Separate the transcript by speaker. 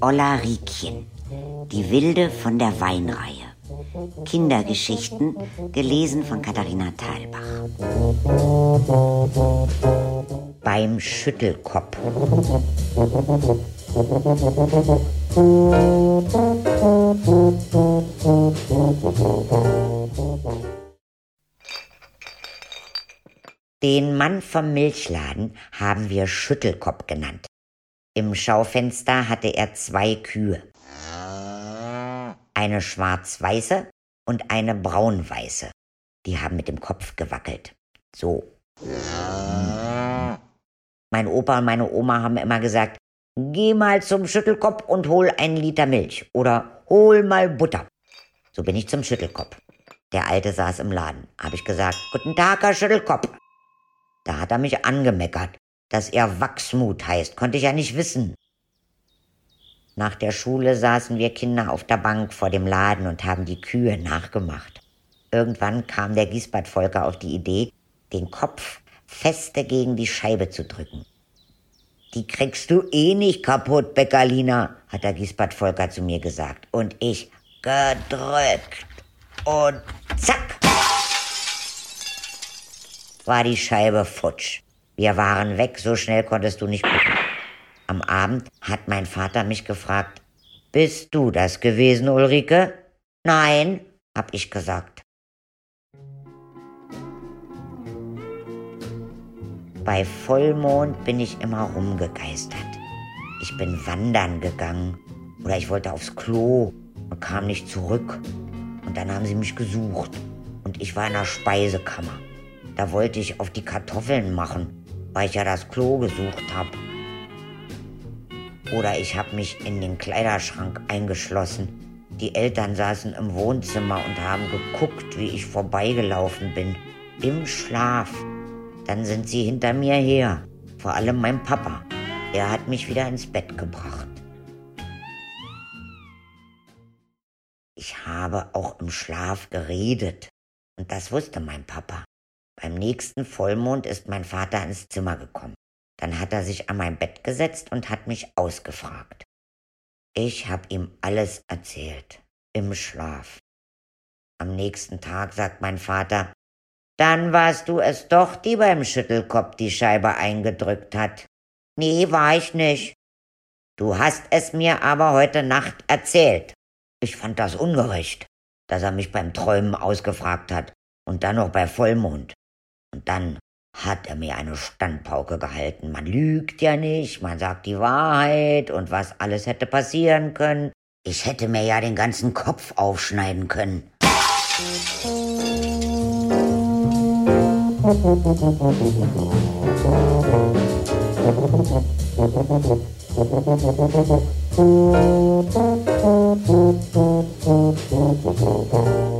Speaker 1: Olla Riekchen, die Wilde von der Weinreihe. Kindergeschichten, gelesen von Katharina Thalbach. Beim Schüttelkopf. Den Mann vom Milchladen haben wir Schüttelkopf genannt. Im Schaufenster hatte er zwei Kühe. Eine schwarz-weiße und eine braun-weiße. Die haben mit dem Kopf gewackelt. So. Mein Opa und meine Oma haben immer gesagt, geh mal zum Schüttelkopf und hol einen Liter Milch oder hol mal Butter. So bin ich zum Schüttelkopf. Der Alte saß im Laden. Habe ich gesagt, guten Tag, Herr Schüttelkopf. Da hat er mich angemeckert, dass er Wachsmut heißt, konnte ich ja nicht wissen. Nach der Schule saßen wir Kinder auf der Bank vor dem Laden und haben die Kühe nachgemacht. Irgendwann kam der Giesbert Volker auf die Idee, den Kopf feste gegen die Scheibe zu drücken. Die kriegst du eh nicht kaputt, Beckerlina, hat der Giesbert Volker zu mir gesagt. Und ich gedrückt. Und zack! war die Scheibe futsch. Wir waren weg, so schnell konntest du nicht gucken. Am Abend hat mein Vater mich gefragt, bist du das gewesen, Ulrike? Nein, hab ich gesagt. Bei Vollmond bin ich immer rumgegeistert. Ich bin wandern gegangen oder ich wollte aufs Klo und kam nicht zurück. Und dann haben sie mich gesucht und ich war in der Speisekammer. Da wollte ich auf die Kartoffeln machen, weil ich ja das Klo gesucht habe. Oder ich habe mich in den Kleiderschrank eingeschlossen. Die Eltern saßen im Wohnzimmer und haben geguckt, wie ich vorbeigelaufen bin. Im Schlaf. Dann sind sie hinter mir her. Vor allem mein Papa. Er hat mich wieder ins Bett gebracht. Ich habe auch im Schlaf geredet. Und das wusste mein Papa. Beim nächsten Vollmond ist mein Vater ins Zimmer gekommen. Dann hat er sich an mein Bett gesetzt und hat mich ausgefragt. Ich hab ihm alles erzählt. Im Schlaf. Am nächsten Tag sagt mein Vater, dann warst du es doch, die beim Schüttelkopf die Scheibe eingedrückt hat. Nee, war ich nicht. Du hast es mir aber heute Nacht erzählt. Ich fand das ungerecht, dass er mich beim Träumen ausgefragt hat und dann noch bei Vollmond. Und dann hat er mir eine Standpauke gehalten. Man lügt ja nicht, man sagt die Wahrheit und was alles hätte passieren können. Ich hätte mir ja den ganzen Kopf aufschneiden können. Musik